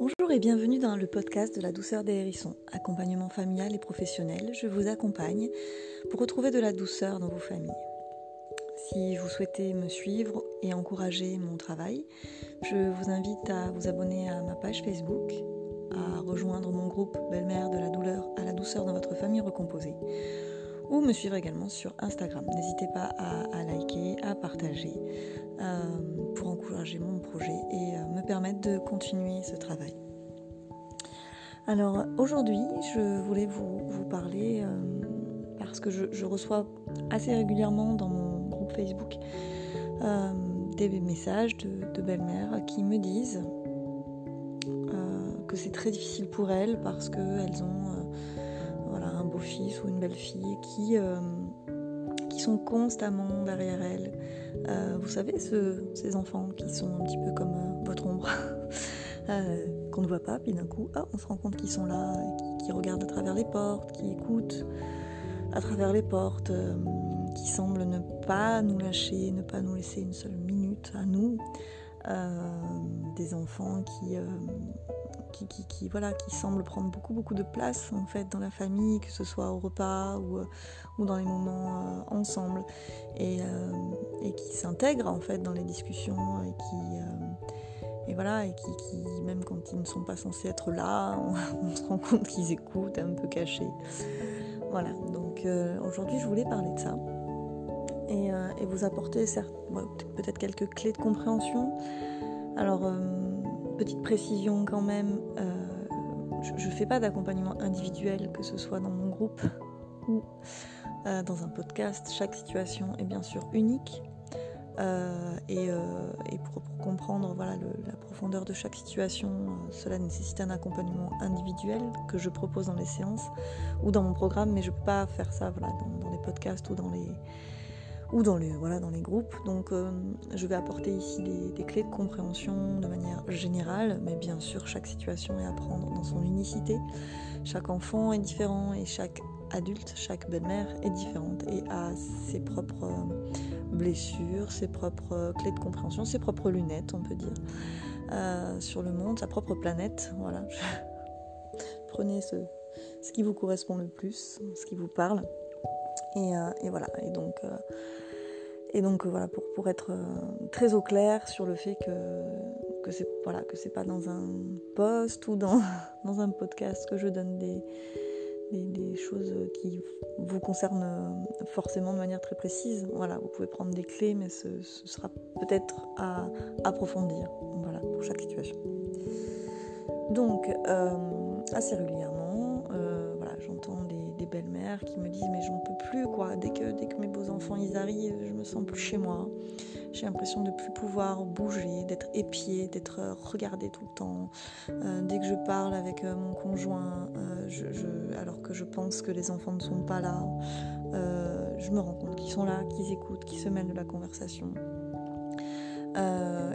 Bonjour et bienvenue dans le podcast de la douceur des hérissons, accompagnement familial et professionnel. Je vous accompagne pour retrouver de la douceur dans vos familles. Si vous souhaitez me suivre et encourager mon travail, je vous invite à vous abonner à ma page Facebook, à rejoindre mon groupe Belle-Mère de la douleur à la douceur dans votre famille recomposée, ou me suivre également sur Instagram. N'hésitez pas à, liker, à partager euh, pour encourager mon projet et euh, me permettre de continuer ce travail. Alors aujourd'hui, je voulais vous, parler euh, parce que je, reçois assez régulièrement dans mon groupe Facebook des messages de, belles-mères qui me disent que c'est très difficile pour elles parce qu'elles ont beau-fils ou une belle-fille qui, qui sont constamment derrière elles euh, vous savez, ces enfants qui sont un petit peu comme euh, votre ombre, euh, qu'on ne voit pas, puis d'un coup, ah, on se rend compte qu'ils sont là, qui, regardent à travers les portes, qui écoutent à travers les portes, qui semblent ne pas nous lâcher, ne pas nous laisser une seule minute à nous. Des enfants qui, qui, voilà, qui semble prendre beaucoup, beaucoup de place en fait dans la famille, que ce soit au repas ou, euh, ou dans les moments euh, ensemble, et, euh, et qui s'intègrent en fait dans les discussions et qui, et voilà, et qui, qui, même quand ils ne sont pas censés être là, on, se rend compte qu'ils écoutent un peu cachés. Voilà, donc aujourd'hui je voulais parler de ça. Et, et vous apporter peut-être quelques clés de compréhension. Alors, petite précision quand même, euh, je ne fais pas d'accompagnement individuel, que ce soit dans mon groupe ou euh, dans un podcast. Chaque situation est bien sûr unique. Euh, et, pour, comprendre voilà, la profondeur de chaque situation, cela nécessite un accompagnement individuel que je propose dans les séances ou dans mon programme, mais je ne peux pas faire ça dans les podcasts ou dans les, ou dans les, voilà, dans les groupes. Donc euh, je vais apporter ici des, clés de compréhension de manière générale, mais bien sûr chaque situation est à prendre dans son unicité. Chaque enfant est différent et chaque adulte, chaque belle-mère est différente et a ses propres euh, blessures, ses propres euh, clés de compréhension, ses propres lunettes, on peut dire, sur le monde, sa propre planète. Voilà. Prenez ce, ce qui vous correspond le plus, ce qui vous parle. Et, et voilà. Et donc, et donc voilà, pour, pour être euh, très au clair sur le fait que, que c'est voilà, que pas dans un post ou dans, dans un podcast que je donne des, des, choses qui vous concernent forcément de manière très précise. Voilà, vous pouvez prendre des clés, mais ce, sera peut-être à approfondir voilà, pour chaque situation. Donc, euh, assez régulièrement, euh, voilà, j'entends des belles-mères qui me disent mais j'en peux plus quoi. Dès que, dès que mes beaux-enfants ils arrivent, je me sens plus chez moi. J'ai l'impression de plus pouvoir bouger, d'être épiée, d'être regardée tout le temps. Euh, dès que je parle avec euh, mon conjoint, euh, alors que je pense que les enfants ne sont pas là, je me rends compte qu'ils sont là, qu'ils écoutent, qu'ils se mêlent de la conversation.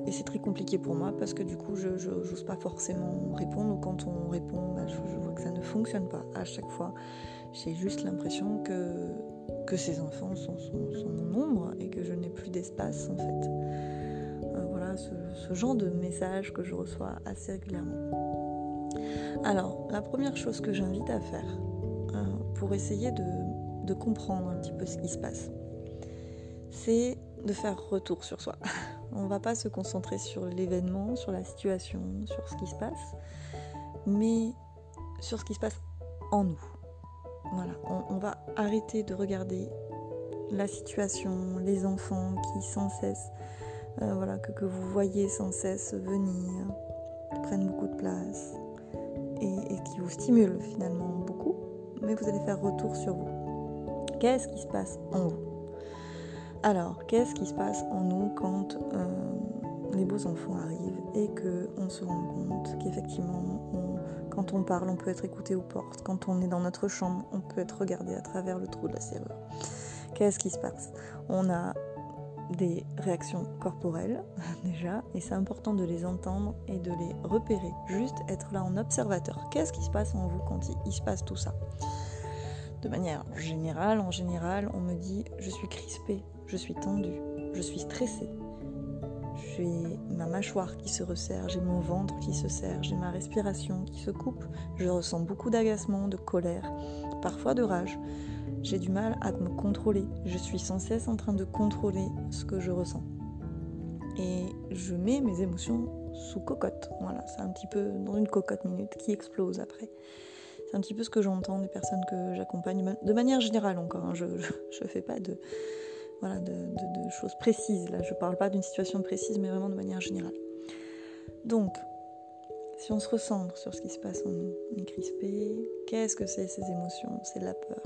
et c'est très compliqué pour moi parce que du coup, je n'ose pas forcément répondre. Ou quand on répond, bah, je, vois que ça ne fonctionne pas à chaque fois. J'ai juste l'impression que, que ces enfants sont, mon ombre et que je n'ai plus d'espace en fait. Euh, voilà ce, genre de message que je reçois assez régulièrement. Alors, la première chose que j'invite à faire euh, pour essayer de, de comprendre un petit peu ce qui se passe, c'est de faire retour sur soi. On ne va pas se concentrer sur l'événement, sur la situation, sur ce qui se passe, mais sur ce qui se passe en nous. On, va arrêter de regarder la situation, les enfants qui sans cesse, euh, voilà, que, vous voyez sans cesse venir, prennent beaucoup de place et, qui vous stimulent finalement beaucoup, mais vous allez faire retour sur vous. Qu'est-ce qui se passe en vous? Alors, qu'est-ce qui se passe en nous quand euh, les beaux enfants arrivent et qu'on se rend compte qu'effectivement quand on parle, on peut être écouté aux portes. Quand on est dans notre chambre, on peut être regardé à travers le trou de la serrure. Qu'est-ce qui se passe? On a des réactions corporelles déjà, et c'est important de les entendre et de les repérer. Juste être là en observateur. Qu'est-ce qui se passe en vous quand il, se passe tout ça? De manière générale, en général, on me dit je suis crispée, je suis tendue, je suis stressée. J'ai ma mâchoire qui se resserre, j'ai mon ventre qui se serre, j'ai ma respiration qui se coupe, je ressens beaucoup d'agacement, de colère, parfois de rage. J'ai du mal à me contrôler, je suis sans cesse en train de contrôler ce que je ressens. Et je mets mes émotions sous cocotte. Voilà, c'est un petit peu dans une cocotte minute qui explose après. C'est un petit peu ce que j'entends des personnes que j'accompagne, de manière générale encore. Hein. Je ne fais pas de, voilà, de, choses précises. Là, je ne parle pas d'une situation précise, mais vraiment de manière générale. Donc, si on se recentre sur ce qui se passe en nous, on est crispé, qu'est-ce que c'est ces émotions? C'est la peur.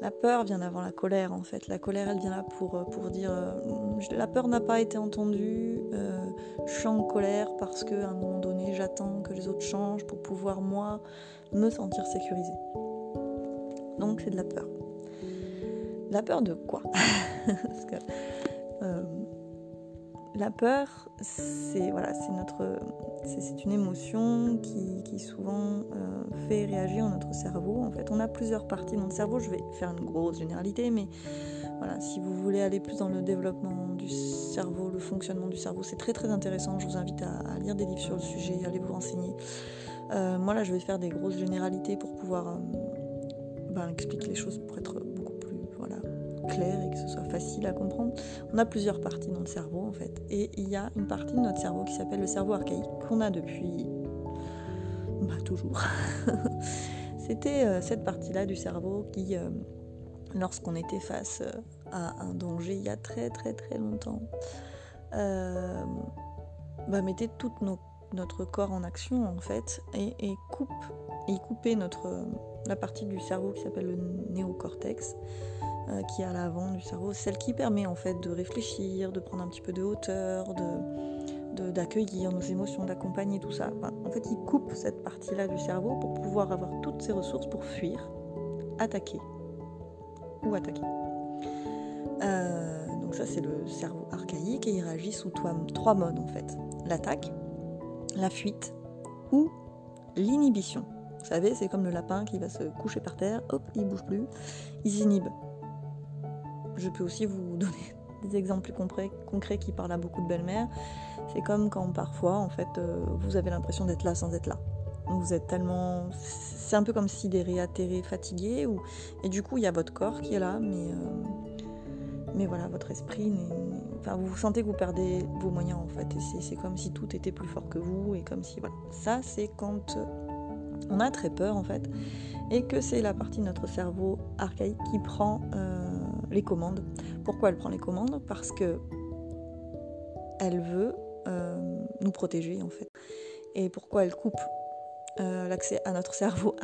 La peur vient avant la colère en fait. La colère elle vient là pour, euh, dire euh, la peur n'a pas été entendue, euh, je suis colère parce qu'à un moment donné j'attends que les autres changent pour pouvoir moi me sentir sécurisée. Donc c'est de la peur. La peur de quoi? Euh, La peur, c'est voilà, notre, c'est une émotion qui, souvent euh, fait réagir notre cerveau. En fait, on a plusieurs parties dans le cerveau. Je vais faire une grosse généralité, mais voilà, si vous voulez aller plus dans le développement du cerveau, le fonctionnement du cerveau, c'est très très intéressant. Je vous invite à, lire des livres sur le sujet, à aller vous renseigner. Euh, moi là, je vais faire des grosses généralités pour pouvoir ben, expliquer les choses pour être clair et que ce soit facile à comprendre. On a plusieurs parties dans le cerveau en fait. Et il y a une partie de notre cerveau qui s'appelle le cerveau archaïque qu'on a depuis bah, toujours. C'était euh, cette partie-là du cerveau qui, euh, lorsqu'on était face euh, à un danger il y a très très très longtemps, bah, mettait tout notre corps en action en fait et, et coupe coupait notre la partie du cerveau qui s'appelle le néocortex euh, qui est à l'avant du cerveau, celle qui permet en fait de réfléchir, de prendre un petit peu de hauteur, de, d'accueillir nos émotions, d'accompagner tout ça. en fait, il coupe cette partie-là du cerveau pour pouvoir avoir toutes ses ressources pour fuir, attaquer ou attaquer. Euh, donc ça, c'est le cerveau archaïque et il réagit sous trois modes en fait. L'attaque, la fuite ou l'inhibition. Vous savez, c'est comme le lapin qui va se coucher par terre, hop, il bouge plus, il s'inhibe. Je peux aussi vous donner des exemples plus concrets, concrets qui parlent à beaucoup de belles-mères. C'est comme quand parfois, en fait, euh, vous avez l'impression d'être là sans être là. Vous êtes tellement. C'est un peu comme si des réatterrés fatigués, ou... et du coup, il y a votre corps qui est là, mais. Euh, mais voilà, votre esprit, enfin, vous sentez que vous perdez vos moyens en fait. Et c'est comme si tout était plus fort que vous, et comme si. Voilà. Ça, c'est quand on a très peur en fait, et que c'est la partie de notre cerveau archaïque qui prend. Euh, les commandes. Pourquoi elle prend les commandes? Parce que elle veut euh, nous protéger en fait. Et pourquoi elle coupe euh, l'accès à notre cerveau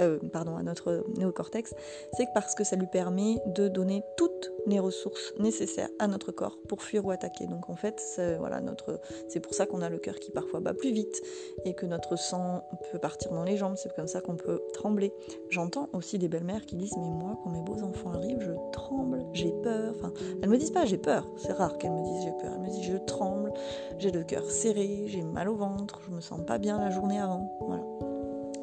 euh, pardon, à notre néocortex, c'est parce que ça lui permet de donner toutes les ressources nécessaires à notre corps pour fuir ou attaquer. Donc en fait, c'est voilà, notre, pour ça qu'on a le cœur qui parfois bat plus vite et que notre sang peut partir dans les jambes. C'est comme ça qu'on peut trembler. J'entends aussi des belles-mères qui disent mais moi quand mes beaux enfants arrivent, je tremble, j'ai peur. Enfin, elles me disent pas j'ai peur. C'est rare qu'elles me disent j'ai peur. Elles me disent je tremble, j'ai le cœur serré, j'ai mal au ventre, je me sens pas bien la journée avant. Voilà.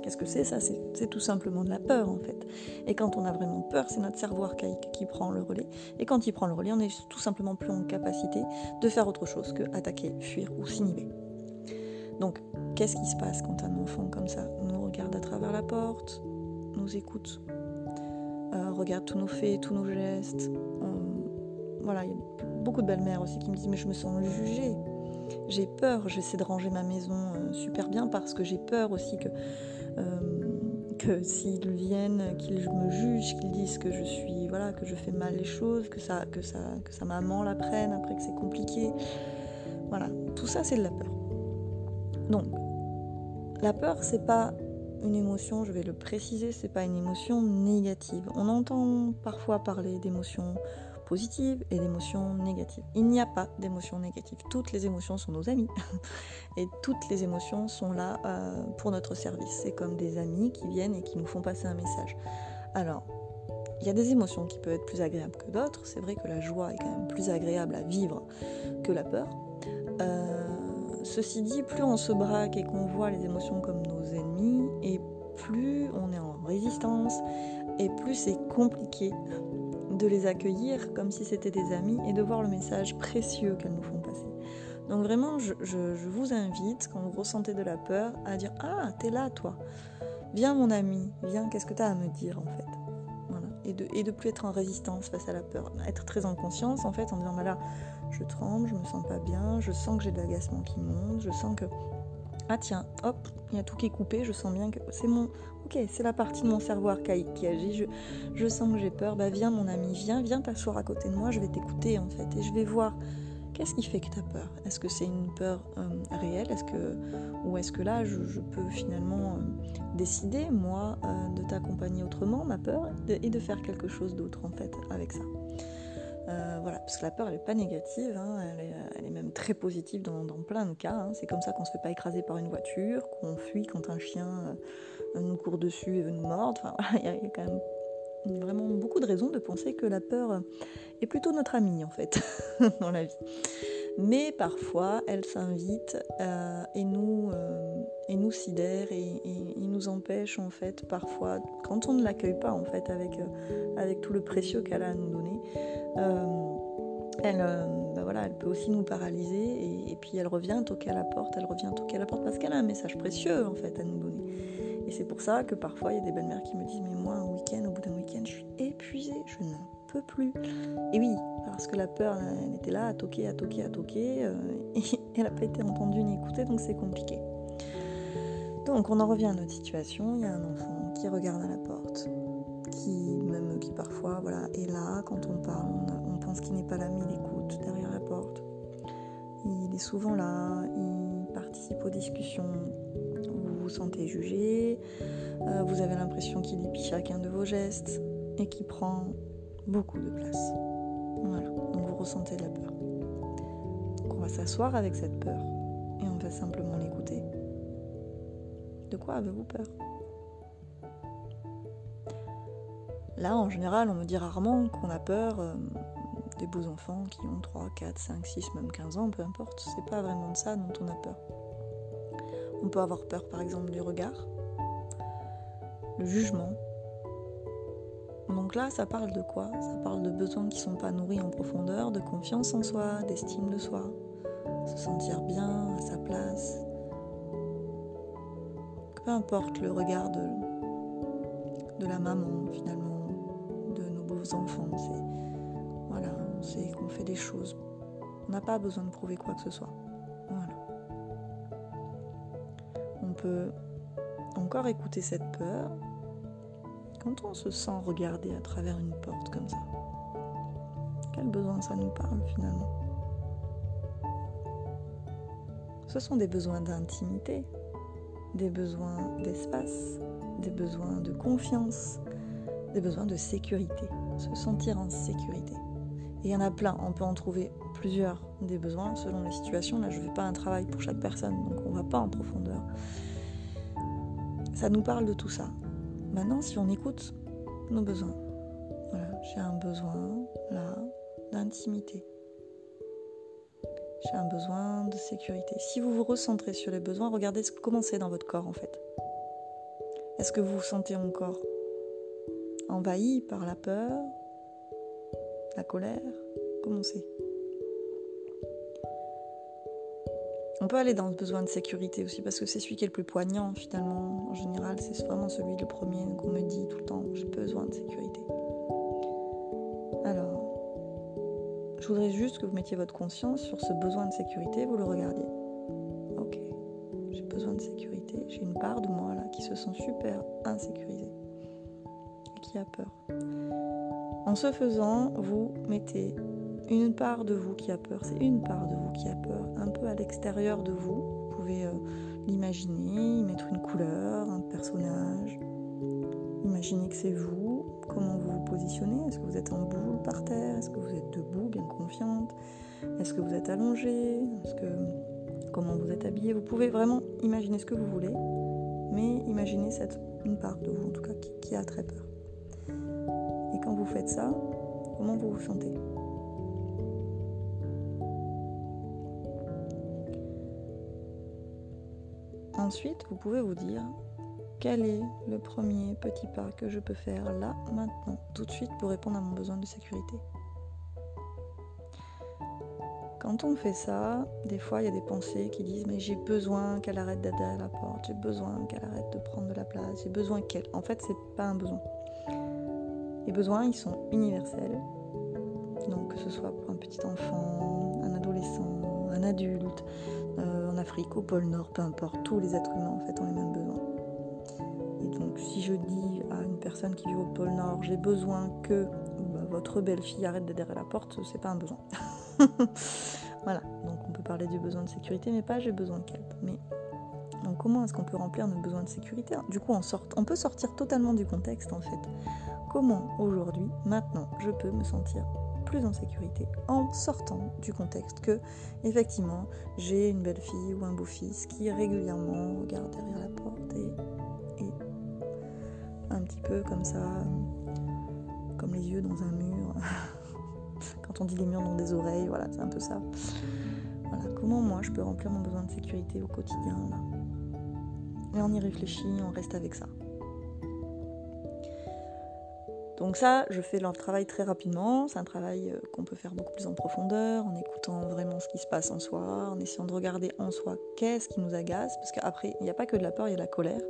Qu'est-ce que c'est ça? C'est tout simplement de la peur en fait. Et quand on a vraiment peur, c'est notre cerveau archaïque qui prend le relais. Et quand il prend le relais, on est tout simplement plus en capacité de faire autre chose que attaquer, fuir ou s'inhiber. Donc, qu'est-ce qui se passe quand un enfant comme ça nous regarde à travers la porte, nous écoute, euh, regarde tous nos faits, tous nos gestes? Voilà, il y a beaucoup de belles-mères aussi qui me disent mais je me sens jugée. J'ai peur, j'essaie de ranger ma maison euh, super bien parce que j'ai peur aussi que que s'ils viennent, qu'ils me jugent, qu'ils disent que je suis, voilà, que je fais mal les choses, que ça, que ça, que sa maman l'apprenne après que c'est compliqué. Voilà, tout ça c'est de la peur. Donc, la peur c'est pas une émotion, je vais le préciser, c'est pas une émotion négative. On entend parfois parler d'émotions et d'émotions négatives. Il n'y a pas d'émotions négatives. Toutes les émotions sont nos amis. Et toutes les émotions sont là euh, pour notre service. C'est comme des amis qui viennent et qui nous font passer un message. Alors, il y a des émotions qui peuvent être plus agréables que d'autres. C'est vrai que la joie est quand même plus agréable à vivre que la peur. Euh, ceci dit, plus on se braque et qu'on voit les émotions comme nos ennemis, et plus on est en résistance, et plus c'est compliqué de les accueillir comme si c'était des amis et de voir le message précieux qu'elles nous font Donc vraiment, je, vous invite, quand vous ressentez de la peur, à dire Ah, t'es là, toi. Viens, mon ami, viens, qu'est-ce que t'as à me dire, en fait voilà. et, de, et de plus être en résistance face à la peur. Être très en conscience, en fait, en disant bah Là, je tremble, je me sens pas bien, je sens que j'ai de l'agacement qui monte, je sens que ah tiens, hop, il y a tout qui est coupé, je sens bien que c'est mon... Ok, c'est la partie de mon cerveau qui agit, je, sens que j'ai peur, bah viens mon ami, viens, viens t'asseoir à côté de moi, je vais t'écouter en fait, et je vais voir. Qu'est-ce qui fait que tu as peur? Est-ce que c'est une peur euh, réelle? Est-ce que, Ou est-ce que là, je, peux finalement euh, décider, moi, euh, de t'accompagner autrement, ma peur, et de faire quelque chose d'autre en fait avec ça? Euh, voilà, parce que la peur, elle n'est pas négative, hein, elle, est, même très positive dans, plein de cas. Hein. C'est comme ça qu'on ne se fait pas écraser par une voiture, qu'on fuit quand un chien euh, nous court dessus et veut nous mordre. Enfin, il y, a quand même vraiment beaucoup de raisons de penser que la peur est plutôt notre amie, en fait, dans la vie. Mais parfois, elle s'invite euh, et, nous, sidère et, nous empêche, en fait, parfois, quand on ne l'accueille pas, en fait, avec, avec tout le précieux qu'elle a à nous donner, euh, elle, euh, bah voilà, elle peut aussi nous paralyser et, puis elle revient toquer à la porte, elle revient toquer à la porte parce qu'elle a un message précieux en fait à nous donner. Et c'est pour ça que parfois il y a des belles-mères qui me disent mais moi un week-end, au bout d'un week-end, je suis épuisée, je n'en peux plus. Et oui, parce que la peur, elle était là à toquer, à toquer, à toquer, euh, et elle n'a pas été entendue ni écoutée, donc c'est compliqué. Donc on en revient à notre situation, il y a un enfant qui regarde à la porte, qui qui parfois voilà est là quand on parle, on, pense qu'il n'est pas là mais il écoute derrière la porte. Il est souvent là, il participe aux discussions, vous vous sentez jugé, euh, vous avez l'impression qu'il épie chacun de vos gestes et qu'il prend beaucoup de place. Voilà, donc vous ressentez de la peur. Donc on va s'asseoir avec cette peur et on va simplement l'écouter. De quoi avez-vous peur? Là, en général, on me dit rarement qu'on a peur euh, des beaux enfants qui ont 3, 4, 5, 6, même 15 ans, peu importe. C'est pas vraiment de ça dont on a peur. On peut avoir peur, par exemple, du regard, le jugement. Donc là, ça parle de quoi? Ça parle de besoins qui sont pas nourris en profondeur, de confiance en soi, d'estime de soi, se sentir bien à sa place. Peu importe le regard de, de la maman, finalement On n'a pas besoin de prouver quoi que ce soit. On peut encore écouter cette peur quand on se sent regarder à travers une porte comme ça. Quel besoin ça nous parle finalement? Ce sont des besoins d'intimité, des besoins d'espace, des besoins de confiance, des besoins de sécurité se sentir en sécurité. Et il y en a plein, on peut en trouver plusieurs des besoins selon les situations. Là, je ne fais pas un travail pour chaque personne, donc on ne va pas en profondeur. Ça nous parle de tout ça. Maintenant, si on écoute nos besoins, voilà, j'ai un besoin là d'intimité. J'ai un besoin de sécurité. Si vous vous recentrez sur les besoins, regardez comment c'est dans votre corps en fait. Est-ce que vous vous sentez encore envahi par la peur, la colère, comment c'est? On peut aller dans le besoin de sécurité aussi parce que c'est celui qui est le plus poignant finalement. En général, c'est vraiment celui le premier qu'on me dit tout le temps, j'ai besoin de sécurité. Alors, je voudrais juste que vous mettiez votre conscience sur ce besoin de sécurité, vous le regardiez. Ok, j'ai besoin de sécurité, j'ai une part de moi là qui se sent super insécurisée qui a peur. En ce faisant, vous mettez une part de vous qui a peur, c'est une part de vous qui a peur, un peu à l'extérieur de vous. Vous pouvez euh, l'imaginer, y mettre une couleur, un personnage. Imaginez que c'est vous, comment vous vous positionnez? Est-ce que vous êtes en boule par terre? Est-ce que vous êtes debout, bien confiante? Est-ce que vous êtes allongé? Est-ce que comment vous êtes habillé? Vous pouvez vraiment imaginer ce que vous voulez, mais imaginez cette une part de vous en tout cas qui a très peur vous faites ça, comment vous vous sentez Ensuite, vous pouvez vous dire quel est le premier petit pas que je peux faire là, maintenant, tout de suite pour répondre à mon besoin de sécurité. quand on fait ça, des fois il y a des pensées qui disent mais j'ai besoin qu'elle arrête d'être à la porte, j'ai besoin qu'elle arrête de prendre de la place, j'ai besoin qu'elle. En fait, c'est pas un besoin. Les besoins, ils sont universels. Donc que ce soit pour un petit enfant, un adolescent, un adulte, euh, en Afrique, au pôle Nord, peu importe, tous les êtres humains en fait ont les mêmes besoins. Et donc si je dis à une personne qui vit au pôle Nord, j'ai besoin que bah, votre belle-fille arrête de derrière la porte, c'est pas un besoin. voilà, donc on peut parler du besoin de sécurité, mais pas j'ai besoin qu'elle. Mais donc comment est-ce qu'on peut remplir nos besoins de sécurité? Du coup, on, sort, on peut sortir totalement du contexte en fait. Comment aujourd'hui, maintenant, je peux me sentir plus en sécurité en sortant du contexte que effectivement j'ai une belle fille ou un beau fils qui régulièrement regarde derrière la porte et, un petit peu comme ça, comme les yeux dans un mur. Quand on dit les murs dans des oreilles, voilà, c'est un peu ça. Voilà, comment moi je peux remplir mon besoin de sécurité au quotidien Et on y réfléchit, on reste avec ça. Donc ça, je fais leur travail très rapidement. C'est un travail euh, qu'on peut faire beaucoup plus en profondeur, en écoutant vraiment ce qui se passe en soi, en essayant de regarder en soi qu'est-ce qui nous agace, parce qu'après, il n'y a pas que de la peur, il y a de la colère.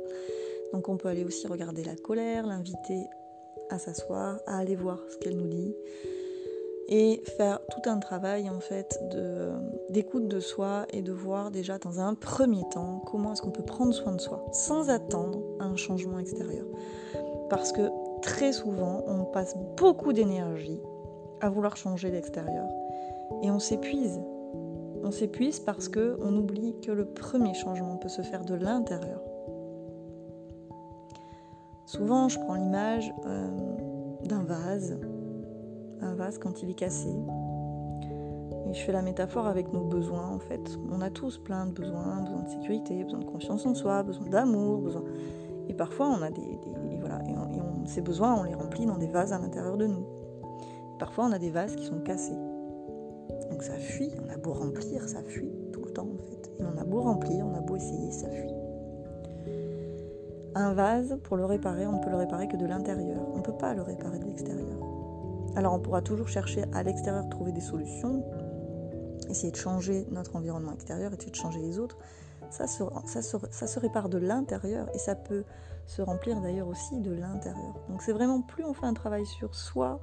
Donc on peut aller aussi regarder la colère, l'inviter à s'asseoir, à aller voir ce qu'elle nous dit, et faire tout un travail en fait d'écoute de, soi et de voir déjà dans un premier temps comment est-ce qu'on peut prendre soin de soi sans attendre un changement extérieur. Parce que très souvent, on passe beaucoup d'énergie à vouloir changer l'extérieur et on s'épuise. On s'épuise parce que on oublie que le premier changement peut se faire de l'intérieur. Souvent, je prends l'image euh, d'un vase un vase quand il est cassé. Et je fais la métaphore avec nos besoins en fait. On a tous plein de besoins, besoin de sécurité, besoin de confiance en soi, besoin d'amour. Et parfois on a des, voilà, ces besoins on les remplit dans des vases à l'intérieur de nous. parfois on a des vases qui sont cassés. Donc ça fuit. On a beau remplir, ça fuit tout le temps en fait. Et on a beau remplir, on a beau essayer, ça fuit. Un vase, pour le réparer, on ne peut le réparer que de l'intérieur. On ne peut pas le réparer de l'extérieur. Alors on pourra toujours chercher à l'extérieur trouver des solutions, essayer de changer notre environnement extérieur, essayer de changer les autres. Ça se, ça ça se répare de l'intérieur et ça peut se remplir d'ailleurs aussi de l'intérieur. Donc c'est vraiment plus on fait un travail sur soi,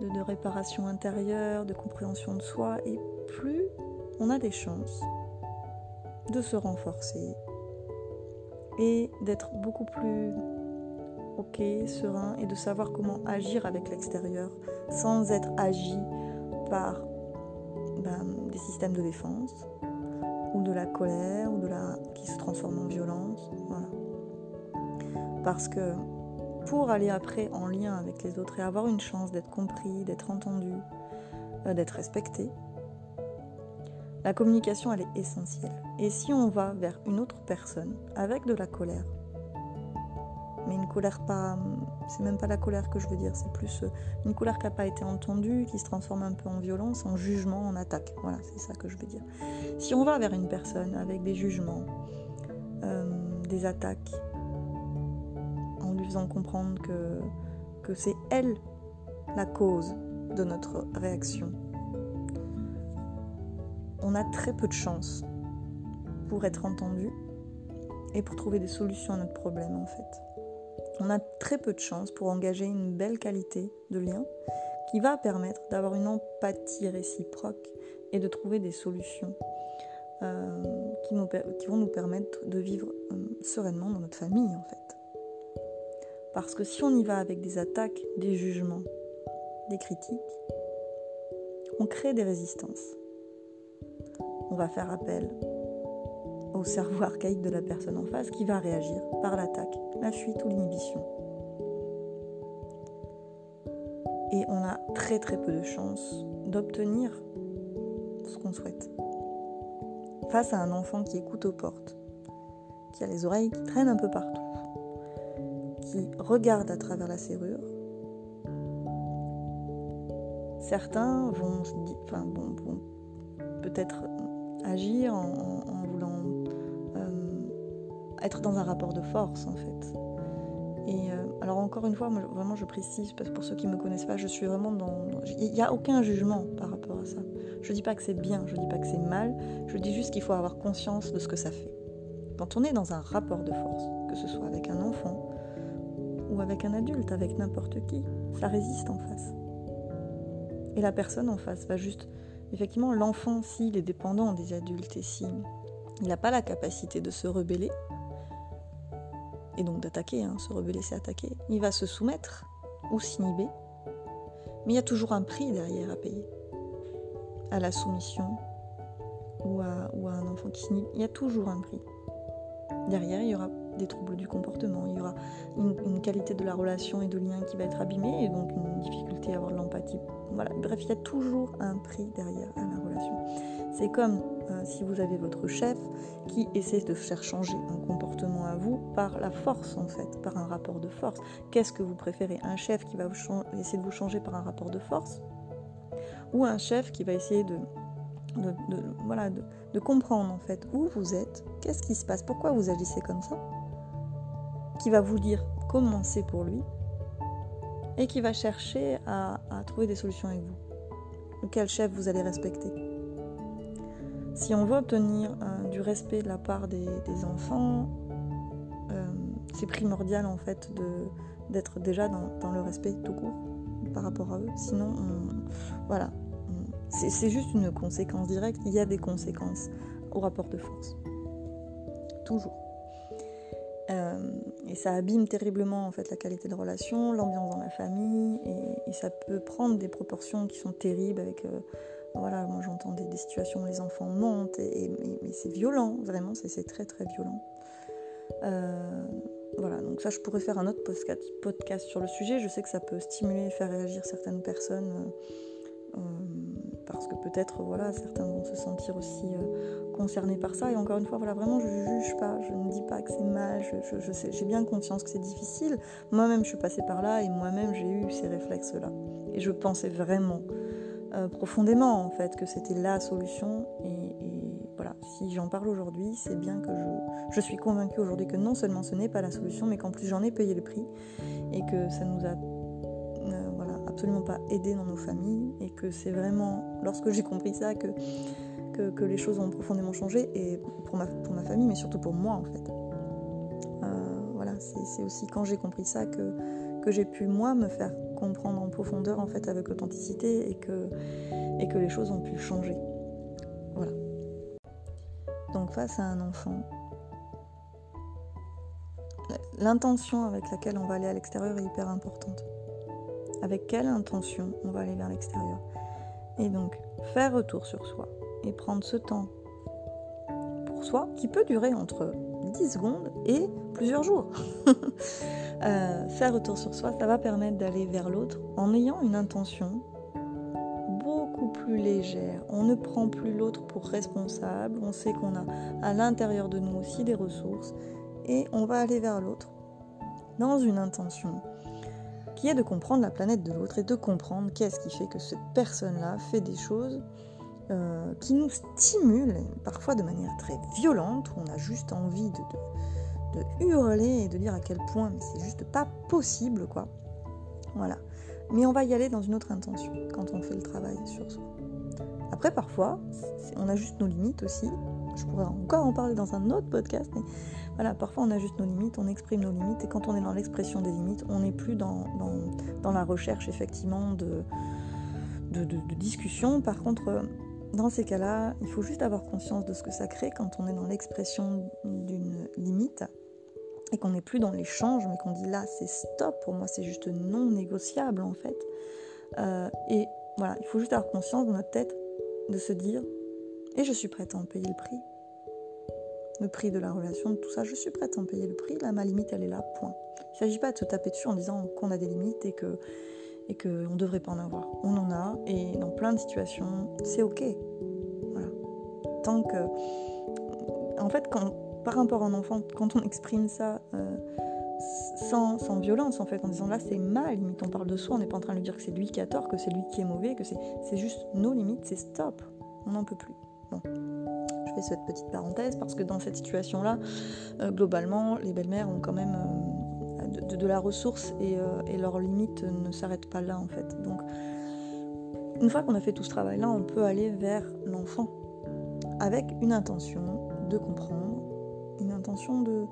de, de, réparation intérieure, de compréhension de soi, et plus on a des chances de se renforcer et d'être beaucoup plus ok, serein et de savoir comment agir avec l'extérieur sans être agi par ben, des systèmes de défense ou de la colère ou de la qui se transforme en violence. Parce que pour aller après en lien avec les autres et avoir une chance d'être compris, d'être entendu, euh, d'être respecté, la communication elle est essentielle. Et si on va vers une autre personne avec de la colère, mais une colère pas. C'est même pas la colère que je veux dire, c'est plus euh, une colère qui n'a pas été entendue, qui se transforme un peu en violence, en jugement, en attaque. Voilà, c'est ça que je veux dire. Si on va vers une personne avec des jugements, euh, des attaques, en lui faisant comprendre que, que c'est elle la cause de notre réaction, on a très peu de chance pour être entendu et pour trouver des solutions à notre problème en fait on a très peu de chance pour engager une belle qualité de lien qui va permettre d'avoir une empathie réciproque et de trouver des solutions euh, qui, vont nous permettre de vivre euh, sereinement dans notre famille en fait. Parce que si on y va avec des attaques, des jugements, des critiques, on crée des résistances. On va faire appel au cerveau archaïque de la personne en face qui va réagir par l'attaque, la fuite ou l'inhibition. Et on a très très peu de chances d'obtenir ce qu'on souhaite. Face à un enfant qui écoute aux portes, qui a les oreilles qui traînent un peu partout, qui regarde à travers la serrure, certains vont, enfin, peut-être agir en, être dans un rapport de force en fait. Et euh, alors encore une fois, moi, vraiment je précise, parce que pour ceux qui ne me connaissent pas, je suis vraiment dans... Il n'y a aucun jugement par rapport à ça. Je ne dis pas que c'est bien, je ne dis pas que c'est mal, je dis juste qu'il faut avoir conscience de ce que ça fait. Quand on est dans un rapport de force, que ce soit avec un enfant ou avec un adulte, avec n'importe qui, ça résiste en face. Et la personne en face va juste... Effectivement, l'enfant, s'il est dépendant des adultes et s'il n'a pas la capacité de se rebeller, et donc d'attaquer, hein, se rebeller c'est attaquer, il va se soumettre ou s'inhiber, mais il y a toujours un prix derrière à payer. À la soumission ou à, ou à un enfant qui s'inhibe, il y a toujours un prix. Derrière, il y aura des troubles du comportement, il y aura une, qualité de la relation et de lien qui va être abîmée, et donc une difficulté à avoir de l'empathie. Voilà. Bref, il y a toujours un prix derrière la relation. C'est comme euh, si vous avez votre chef qui essaie de faire changer un comportement à vous par la force en fait, par un rapport de force. Qu'est-ce que vous préférez? Un chef qui va essayer de vous changer par un rapport de force? Ou un chef qui va essayer de, comprendre en fait où vous êtes, qu'est-ce qui se passe, pourquoi vous agissez comme ça, qui va vous dire comment c'est pour lui et qui va chercher à, trouver des solutions avec vous. Quel chef vous allez respecter si on veut obtenir euh, du respect de la part des, enfants, euh, c'est primordial en fait d'être déjà dans, le respect tout court par rapport à eux. Sinon, voilà, c'est juste une conséquence directe. Il y a des conséquences au rapport de force. Toujours. Euh, et ça abîme terriblement en fait la qualité de relation, l'ambiance dans la famille, et, ça peut prendre des proportions qui sont terribles avec voilà, moi j'entends des, situations où les enfants montent, et, mais c'est violent, vraiment, c'est très très violent. Euh, voilà, donc ça je pourrais faire un autre podcast sur le sujet. Je sais que ça peut stimuler et faire réagir certaines personnes. Euh, parce que peut-être voilà certains vont se sentir aussi euh, concernés par ça. Et encore une fois voilà vraiment je ne juge pas je ne dis pas que c'est mal je, sais, j'ai bien conscience que c'est difficile. Moi-même je suis passée par là et moi-même j'ai eu ces réflexes là et je pensais vraiment euh, profondément en fait que c'était la solution. Et, voilà si j'en parle aujourd'hui c'est bien que je, je suis convaincue aujourd'hui que non seulement ce n'est pas la solution mais qu'en plus j'en ai payé le prix. Et que ça nous a euh, absolument pas aidé dans nos familles. Et que c'est vraiment lorsque j'ai compris ça que, que, les choses ont profondément changé et pour ma, famille mais surtout pour moi en fait euh, voilà c'est aussi quand j'ai compris ça que, que j'ai pu moi me faire comprendre en profondeur en fait avec authenticité et que, et que les choses ont pu changer. Voilà. Donc face à un enfant, l'intention avec laquelle on va aller à l'extérieur est hyper importante. Avec quelle intention on va aller vers l'extérieur? Et donc faire retour sur soi et prendre ce temps pour soi qui peut durer entre 10 secondes et plusieurs jours. Euh, faire retour sur soi, ça va permettre d'aller vers l'autre en ayant une intention beaucoup plus légère. On ne prend plus l'autre pour responsable, on sait qu'on a à l'intérieur de nous aussi des ressources et on va aller vers l'autre dans une intention qui est de comprendre la planète de l'autre et de comprendre qu'est-ce qui fait que cette personne-là fait des choses euh, qui nous stimulent, parfois de manière très violente, où on a juste envie de, hurler et de dire à quel point mais c'est juste pas possible quoi. Voilà. Mais on va y aller dans une autre intention quand on fait le travail sur soi. Après parfois, on a juste nos limites aussi. Je pourrais encore en parler dans un autre podcast, mais voilà, parfois on a juste nos limites, on exprime nos limites, et quand on est dans l'expression des limites, on n'est plus dans, dans, la recherche effectivement de, de discussion. Par contre, dans ces cas-là, il faut juste avoir conscience de ce que ça crée quand on est dans l'expression d'une limite et qu'on n'est plus dans l'échange, mais qu'on dit là c'est stop, pour moi c'est juste non négociable en fait. Euh, et voilà, il faut juste avoir conscience dans notre tête de se dire, et je suis prête à en payer le prix. Le prix de la relation, de tout ça, je suis prête à en payer le prix, là ma limite elle est là, point. Il ne s'agit pas de se taper dessus en disant qu'on a des limites et que et qu'on ne devrait pas en avoir. On en a, et dans plein de situations, c'est ok. Voilà. Tant que. En fait, par rapport à un enfant, quand on exprime ça euh, sans, violence, en fait, en disant là c'est mal, limite on parle de soi, on n'est pas en train de lui dire que c'est lui qui a tort, que c'est lui qui est mauvais, que c'est juste nos limites, c'est stop, on n'en peut plus. Bon. Je fais cette petite parenthèse parce que dans cette situation-là, euh, globalement, les belles-mères ont quand même. Euh, de, la ressource et, et leurs limites ne s'arrêtent pas là en fait. Donc une fois qu'on a fait tout ce travail-là, on peut aller vers l'enfant avec une intention de comprendre, une intention de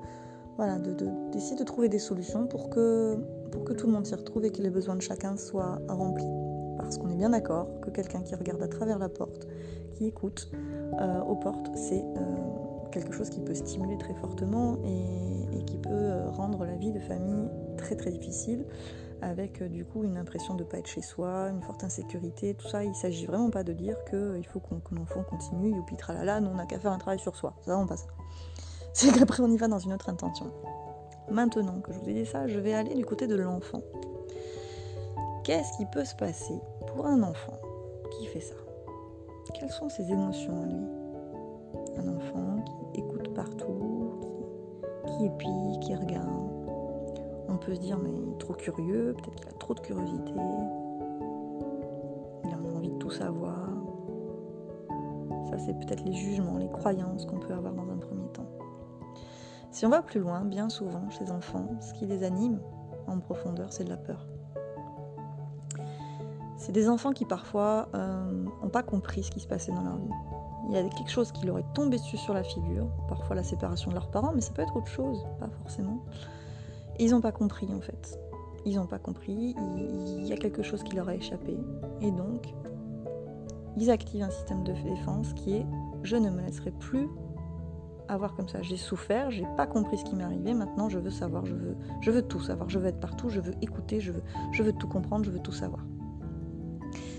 voilà, d'essayer de, trouver des solutions pour que, pour que tout le monde s'y retrouve et que les besoins de chacun soient remplis. Parce qu'on est bien d'accord que quelqu'un qui regarde à travers la porte, qui écoute euh, aux portes, c'est euh, quelque chose qui peut stimuler très fortement et, et qui peut euh, rendre la vie de famille très très difficile avec euh, du coup une impression de ne pas être chez soi, une forte insécurité, tout ça. Il s'agit vraiment pas de dire qu'il euh, faut qu'on, que l'enfant continue, youpi tralala, nous on n'a qu'à faire un travail sur soi. C'est vraiment pas ça. C'est qu'après on y va dans une autre intention. Maintenant que je vous ai dit ça, je vais aller du côté de l'enfant. Qu'est-ce qui peut se passer pour un enfant qui fait ça? Quelles sont ses émotions à lui? Un enfant qui écoute partout, qui épie, qui regarde, on peut se dire, mais il est trop curieux, peut-être qu'il a trop de curiosité, il a envie de tout savoir. Ça, c'est peut-être les jugements, les croyances qu'on peut avoir dans un premier temps. Si on va plus loin, bien souvent, chez les enfants, ce qui les anime en profondeur, c'est de la peur. C'est des enfants qui parfois n'ont euh, pas compris ce qui se passait dans leur vie. Il y a quelque chose qui leur est tombé dessus sur la figure, parfois la séparation de leurs parents, mais ça peut être autre chose, pas forcément ils n'ont pas compris en fait. Ils n'ont pas compris, il y a quelque chose qui leur a échappé. Et donc, ils activent un système de défense qui est je ne me laisserai plus avoir comme ça. J'ai souffert, j'ai pas compris ce qui m'est arrivé, maintenant je veux savoir, je veux, je veux tout savoir, je veux être partout, je veux écouter, je veux, je veux tout comprendre, je veux tout savoir.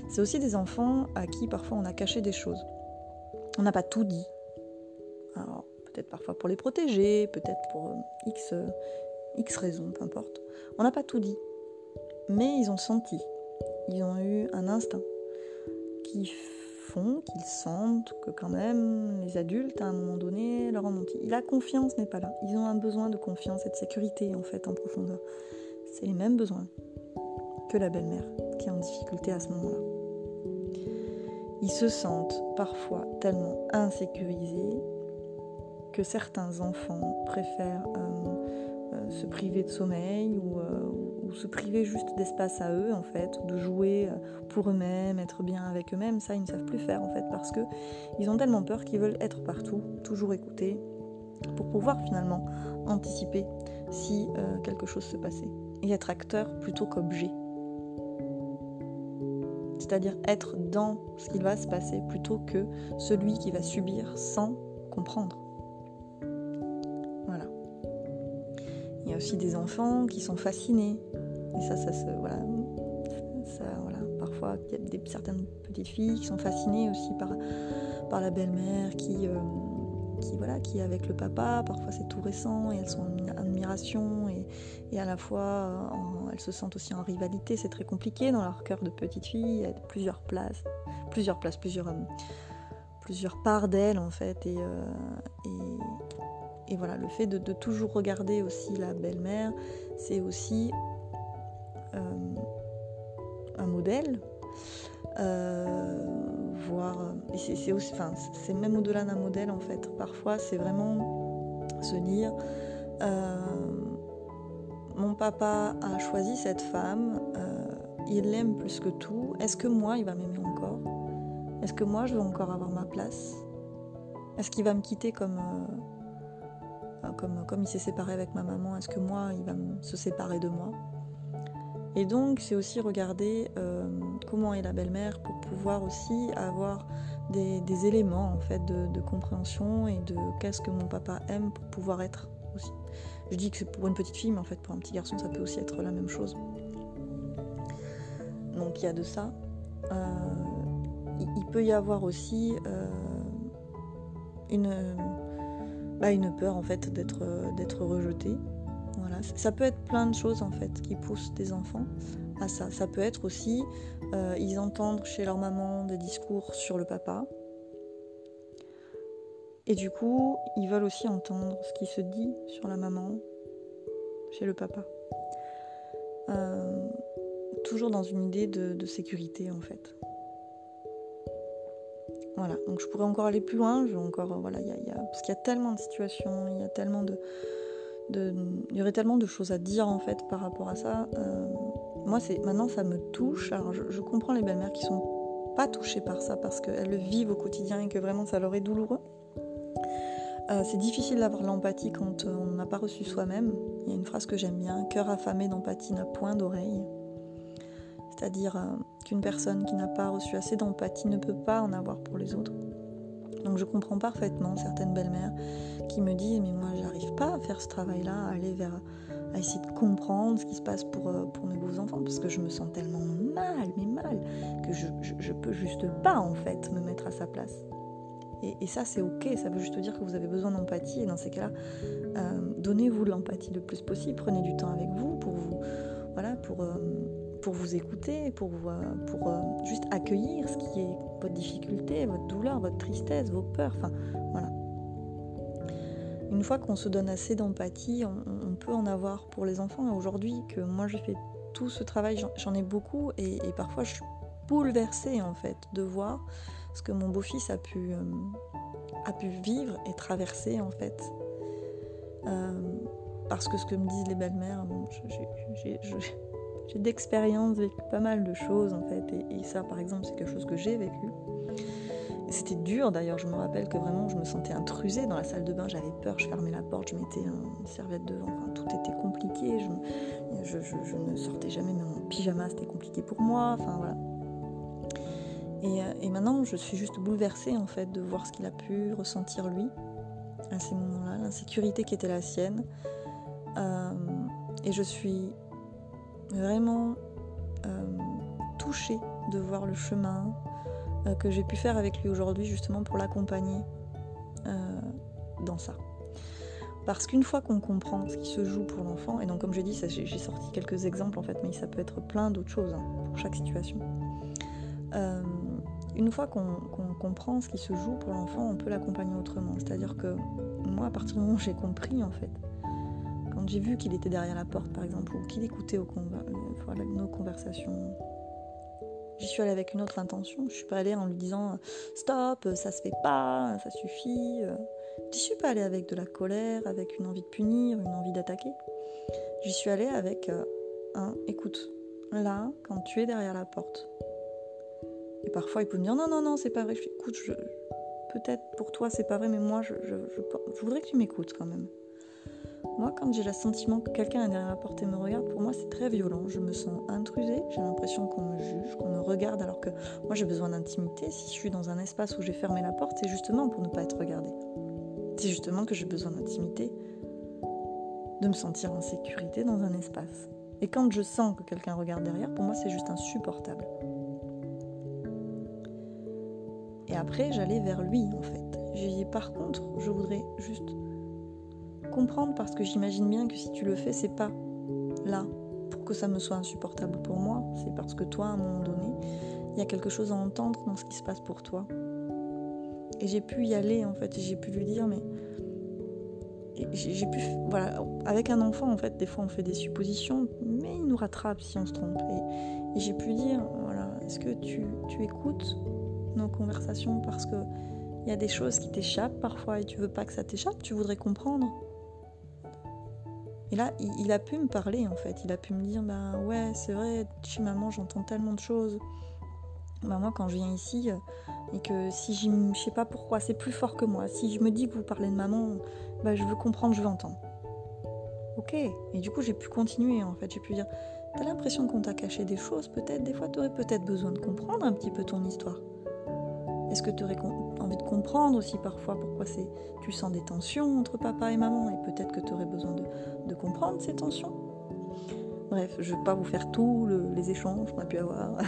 C'est aussi des enfants à qui parfois on a caché des choses. On n'a pas tout dit. Alors, peut-être parfois pour les protéger, peut-être pour euh, X, X raisons, peu importe. On n'a pas tout dit, mais ils ont senti, ils ont eu un instinct qui font, qu'ils sentent que quand même les adultes à un moment donné leur ont menti. La confiance n'est pas là. Ils ont un besoin de confiance et de sécurité en fait en profondeur. C'est les mêmes besoins que la belle-mère qui est en difficulté à ce moment-là. Ils se sentent parfois tellement insécurisés que certains enfants préfèrent euh, euh, se priver de sommeil euh, ou, se priver juste d'espace à eux en fait, de jouer pour eux-mêmes, être bien avec eux-mêmes, ça ils ne savent plus faire en fait parce que ils ont tellement peur qu'ils veulent être partout, toujours écouter, pour pouvoir finalement anticiper si quelque chose se passait et être acteur plutôt qu'objet. C'est-à-dire être dans ce qui va se passer plutôt que celui qui va subir sans comprendre. y a aussi des enfants qui sont fascinés. Et ça, ça se. Voilà. Ça, voilà. Parfois, il y a des, certaines petites filles qui sont fascinées aussi par, par la belle-mère qui, euh, qui, voilà, qui est avec le papa. Parfois, c'est tout récent et elles sont en admiration. Et, et à la fois, elles se sentent aussi en rivalité. C'est très compliqué dans leur cœur de petite fille. Il y a plusieurs places, plusieurs places, plusieurs. Euh, plusieurs parts d'elles en fait et, euh, et, voilà, le fait de, toujours regarder aussi la belle-mère, c'est aussi euh, un modèle. Euh, et c'est même au-delà d'un modèle en fait. Parfois, c'est vraiment se dire, euh, mon papa a choisi cette femme, il l'aime plus que tout. Est-ce que moi, il va m'aimer encore? Est-ce que moi, je vais encore avoir ma place? Est-ce qu'il va me quitter comme, il s'est séparé avec ma maman, est-ce que moi, il va se séparer de moi? Et donc, c'est aussi regarder euh, comment est la belle-mère pour pouvoir aussi avoir des, éléments en fait de, compréhension et de qu'est-ce que mon papa aime pour pouvoir être aussi. Je dis que c'est pour une petite fille, mais en fait pour un petit garçon, ça peut aussi être la même chose. Donc il y a de ça. Euh, il, peut y avoir aussi euh, une une peur en fait d'être rejeté. Voilà, ça peut être plein de choses en fait qui poussent des enfants à ça. Ça peut être aussi euh, ils entendent chez leur maman des discours sur le papa. Et du coup, ils veulent aussi entendre ce qui se dit sur la maman chez le papa. Euh, toujours dans une idée de sécurité en fait. Voilà, donc je pourrais encore aller plus loin, je encore, voilà, y parce qu'il y a tellement de situations, il y a tellement de, il y aurait tellement de choses à dire en fait par rapport à ça. Euh, moi, c'est maintenant ça me touche. Je, comprends les belles-mères qui sont pas touchées par ça parce qu'elles le vivent au quotidien et que vraiment ça leur est douloureux. Euh, c'est difficile d'avoir l'empathie quand on n'a pas reçu soi-même. Il y a une phrase que j'aime bien cœur affamé d'empathie n'a point d'oreille. C'est-à-dire euh, qu'une personne qui n'a pas reçu assez d'empathie ne peut pas en avoir pour les autres. Donc je comprends parfaitement certaines belles-mères qui me disent mais moi j'arrive pas à faire ce travail-là, à aller vers à essayer de comprendre ce qui se passe pour, euh, pour mes beaux enfants parce que je me sens tellement mal, mais mal, que je, je, peux juste pas en fait me mettre à sa place. Et, ça c'est ok, ça veut juste dire que vous avez besoin d'empathie. Et dans ces cas-là, euh, donnez-vous de l'empathie le plus possible, prenez du temps avec vous pour vous, voilà, pour, euh, pour vous écouter, pour, pour juste accueillir ce qui est votre difficulté, votre douleur, votre tristesse, vos peurs, enfin voilà. Une fois qu'on se donne assez d'empathie, on, peut en avoir pour les enfants. Et aujourd'hui, que moi j'ai fait tout ce travail, j'en ai beaucoup et, parfois je suis bouleversée en fait de voir ce que mon beau-fils a pu, euh, a pu vivre et traverser en fait. Euh, parce que ce que me disent les belles-mères, bon, j'ai d'expérience vécu pas mal de choses en fait. Et, ça par exemple c'est quelque chose que j'ai vécu. C'était dur d'ailleurs, je me rappelle que vraiment je me sentais intrusée dans la salle de bain, j'avais peur, je fermais la porte, je mettais une serviette devant, enfin, tout était compliqué, je, je, ne sortais jamais, même en pyjama c'était compliqué pour moi, enfin voilà. Et, euh, et, maintenant je suis juste bouleversée en fait de voir ce qu'il a pu ressentir lui à ces moments-là, l'insécurité qui était la sienne. Euh, et je suis vraiment euh, touchée de voir le chemin, euh, que j'ai pu faire avec lui aujourd'hui justement pour l'accompagner euh, dans ça. Parce qu'une fois qu'on comprend ce qui se joue pour l'enfant, et donc comme je dis, j'ai sorti quelques exemples en fait, mais ça peut être plein d'autres choses hein, pour chaque situation. Euh, une fois qu'on comprend ce qui se joue pour l'enfant, on peut l'accompagner autrement. C'est-à-dire que moi, à partir du moment où j'ai compris en fait, j'ai vu qu'il était derrière la porte par exemple, ou qu'il écoutait au nos conversations, J'y suis allée avec une autre intention. Je suis pas allée en lui disant stop, ça se fait pas, ça suffit. J'y suis pas allée avec de la colère, avec une envie de punir, une envie d'attaquer. J'y suis allée avec euh, écoute. Là, quand tu es derrière la porte, et parfois il peut me dire non, non, non, c'est pas vrai. Je écoute, peut-être pour toi c'est pas vrai, mais moi je, je voudrais que tu m'écoutes quand même. Moi, quand j'ai le sentiment que quelqu'un est derrière la porte et me regarde, pour moi, c'est très violent. Je me sens intrusée, j'ai l'impression qu'on me juge, qu'on me regarde, alors que moi, j'ai besoin d'intimité. Si je suis dans un espace où j'ai fermé la porte, c'est justement pour ne pas être regardée. C'est justement que j'ai besoin d'intimité, de me sentir en sécurité dans un espace. Et quand je sens que quelqu'un regarde derrière, pour moi, c'est juste insupportable. Et après, j'allais vers lui, en fait. J'ai dit, par contre, je voudrais juste comprendre parce que j'imagine bien que si tu le fais, c'est pas là pour que ça me soit insupportable pour moi, c'est parce que toi, à un moment donné, il y a quelque chose à entendre dans ce qui se passe pour toi. Et j'ai pu y aller en fait, j'ai pu lui dire, mais j'ai pu, voilà, avec un enfant en fait, des fois on fait des suppositions, mais il nous rattrape si on se trompe. Et, j'ai pu dire, voilà, est-ce que tu, tu écoutes nos conversations parce que il y a des choses qui t'échappent parfois et tu veux pas que ça t'échappe, tu voudrais comprendre. Et là, il, a pu me parler en fait. Il a pu me dire Bah ouais, c'est vrai, chez maman, j'entends tellement de choses. Bah moi, quand je viens ici, euh, et que si je sais pas pourquoi, c'est plus fort que moi. Si je me dis que vous parlez de maman, bah je veux comprendre, je veux entendre. Ok. Et du coup, j'ai pu continuer en fait. J'ai pu dire T'as l'impression qu'on t'a caché des choses, peut-être? Des fois, t'aurais peut-être besoin de comprendre un petit peu ton histoire. Est-ce que tu aurais envie de comprendre aussi parfois pourquoi c'est tu sens des tensions entre papa et maman et peut-être que tu aurais besoin de, comprendre ces tensions? Bref, je ne vais pas vous faire tous les échanges qu'on a pu avoir.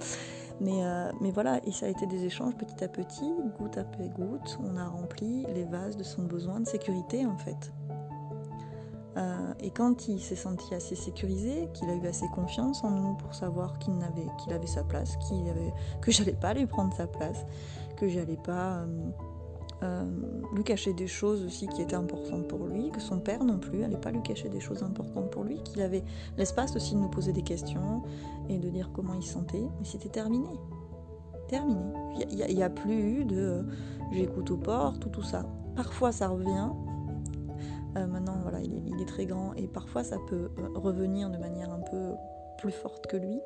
mais, euh, mais voilà, et ça a été des échanges petit à petit, goutte à goutte. On a rempli les vases de son besoin de sécurité en fait. Euh, et quand il s'est senti assez sécurisé, qu'il a eu assez confiance en nous pour savoir qu'il avait, sa place, qu'il avait, que j'allais pas lui prendre sa place, que j'allais pas euh, euh, lui cacher des choses aussi qui étaient importantes pour lui, que son père non plus n'allait pas lui cacher des choses importantes pour lui, qu'il avait l'espace aussi de nous poser des questions et de dire comment il se sentait, mais c'était terminé. Terminé. Il n'y a, a, plus eu de j'écoute aux portes ou tout ça. Parfois ça revient, euh, maintenant, il est très grand et parfois ça peut revenir de manière un peu plus forte que lui.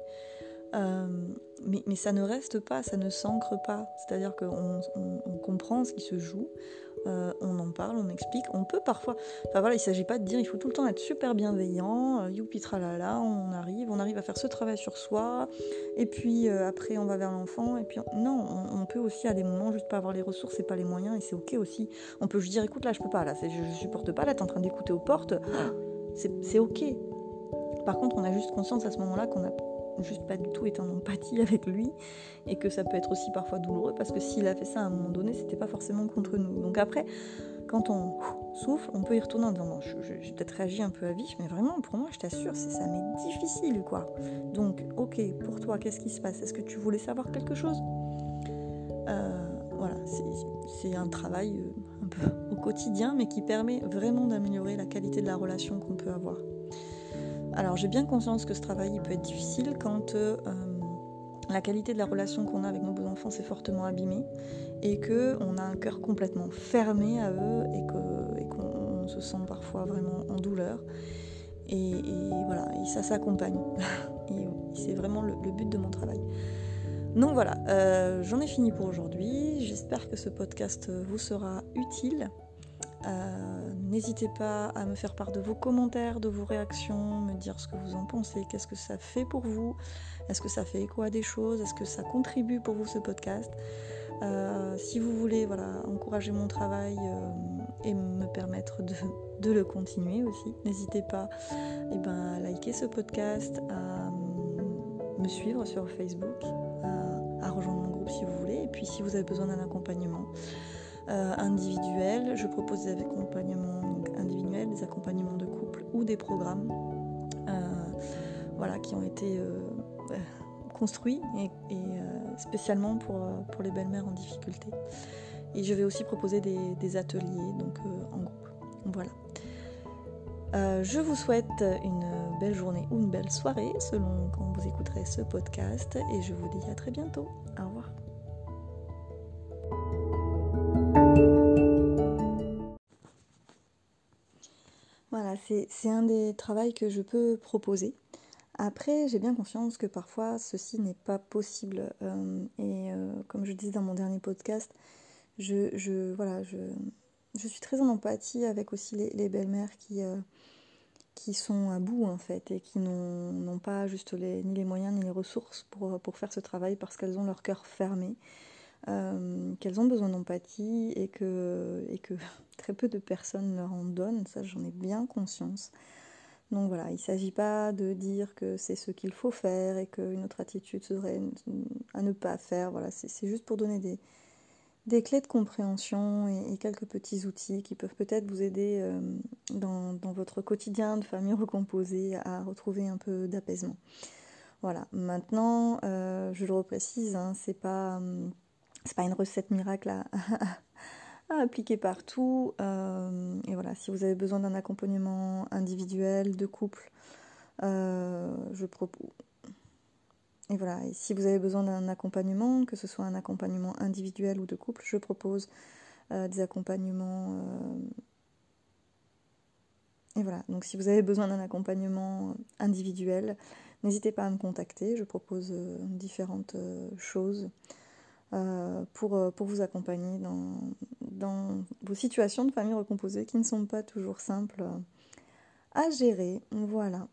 mais, mais, ça ne reste pas, ça ne s'ancre pas. C'est-à-dire qu'on on comprend ce qui se joue, euh, on en parle, on explique. On peut parfois. Enfin voilà, il ne s'agit pas de dire il faut tout le temps être super bienveillant, euh, youpi tralala, on arrive, on arrive à faire ce travail sur soi, et puis euh, après on va vers l'enfant, et puis non, on, peut aussi à des moments juste pas avoir les ressources et pas les moyens, et c'est ok aussi. On peut juste dire écoute là je peux pas, là je, je supporte pas, là t'es en train d'écouter aux portes, c'est ok. Par contre, on a juste conscience à ce moment-là qu'on a juste pas du tout été en empathie avec lui et que ça peut être aussi parfois douloureux parce que s'il a fait ça à un moment donné, c'était pas forcément contre nous. Donc après, quand on souffle, on peut y retourner en disant non, j'ai peut-être réagi un peu à vif, mais vraiment pour moi, je t'assure, ça m'est difficile quoi. Donc, ok, pour toi, qu'est-ce qui se passe? Est-ce que tu voulais savoir quelque chose? Euh, Voilà, c'est un travail euh, un peu au quotidien, mais qui permet vraiment d'améliorer la qualité de la relation qu'on peut avoir. Alors j'ai bien conscience que ce travail peut être difficile quand euh, la qualité de la relation qu'on a avec nos beaux enfants s'est fortement abîmée et qu'on a un cœur complètement fermé à eux et qu'on se sent parfois vraiment en douleur. Et, voilà, et ça s'accompagne. et c'est vraiment le, but de mon travail. Donc voilà, euh, j'en ai fini pour aujourd'hui. J'espère que ce podcast vous sera utile. Euh, n'hésitez pas à me faire part de vos commentaires, de vos réactions, me dire ce que vous en pensez, qu'est-ce que ça fait pour vous, est-ce que ça fait écho à des choses, est-ce que ça contribue pour vous ce podcast. Euh, si vous voulez voilà, encourager mon travail euh, et me permettre de, le continuer aussi, n'hésitez pas eh ben, à liker ce podcast, à me suivre sur Facebook, à rejoindre mon groupe si vous voulez, et puis si vous avez besoin d'un accompagnement. Euh, individuels. Je propose des accompagnements individuels, des accompagnements de couple ou des programmes euh, voilà, qui ont été euh, construits et, spécialement pour, pour les belles-mères en difficulté. Et je vais aussi proposer des, ateliers donc en groupe. Voilà. je vous souhaite une belle journée ou une belle soirée selon quand vous écouterez ce podcast et je vous dis à très bientôt. Au revoir. C'est un des travaux que je peux proposer. Après, j'ai bien conscience que parfois ceci n'est pas possible. Euh, et euh, comme je disais dans mon dernier podcast, je, voilà, je, suis très en empathie avec aussi les, belles-mères qui, euh, qui sont à bout en fait et qui n'ont pas juste les, ni les moyens ni les ressources pour, pour faire ce travail parce qu'elles ont leur cœur fermé. Qu'elles ont besoin d'empathie et que, très peu de personnes leur en donnent, ça j'en ai bien conscience. Donc voilà, il ne s'agit pas de dire que c'est ce qu'il faut faire et qu'une autre attitude serait à ne pas faire. Voilà, c'est juste pour donner des, clés de compréhension et, quelques petits outils qui peuvent peut-être vous aider euh, dans, votre quotidien de famille recomposée à retrouver un peu d'apaisement. Voilà, maintenant, euh, je le reprécise, hein, c'est pas, pas une recette miracle à, à appliquer partout. Euh, et voilà, si vous avez besoin d'un accompagnement individuel, de couple, euh, je propose. Et voilà, et si vous avez besoin d'un accompagnement, que ce soit un accompagnement individuel ou de couple, je propose euh, des accompagnements. Et voilà, donc si vous avez besoin d'un accompagnement individuel, n'hésitez pas à me contacter. Je propose différentes choses. Euh, pour, euh, pour vous accompagner dans, dans vos situations de famille recomposée qui ne sont pas toujours simples à gérer. Voilà.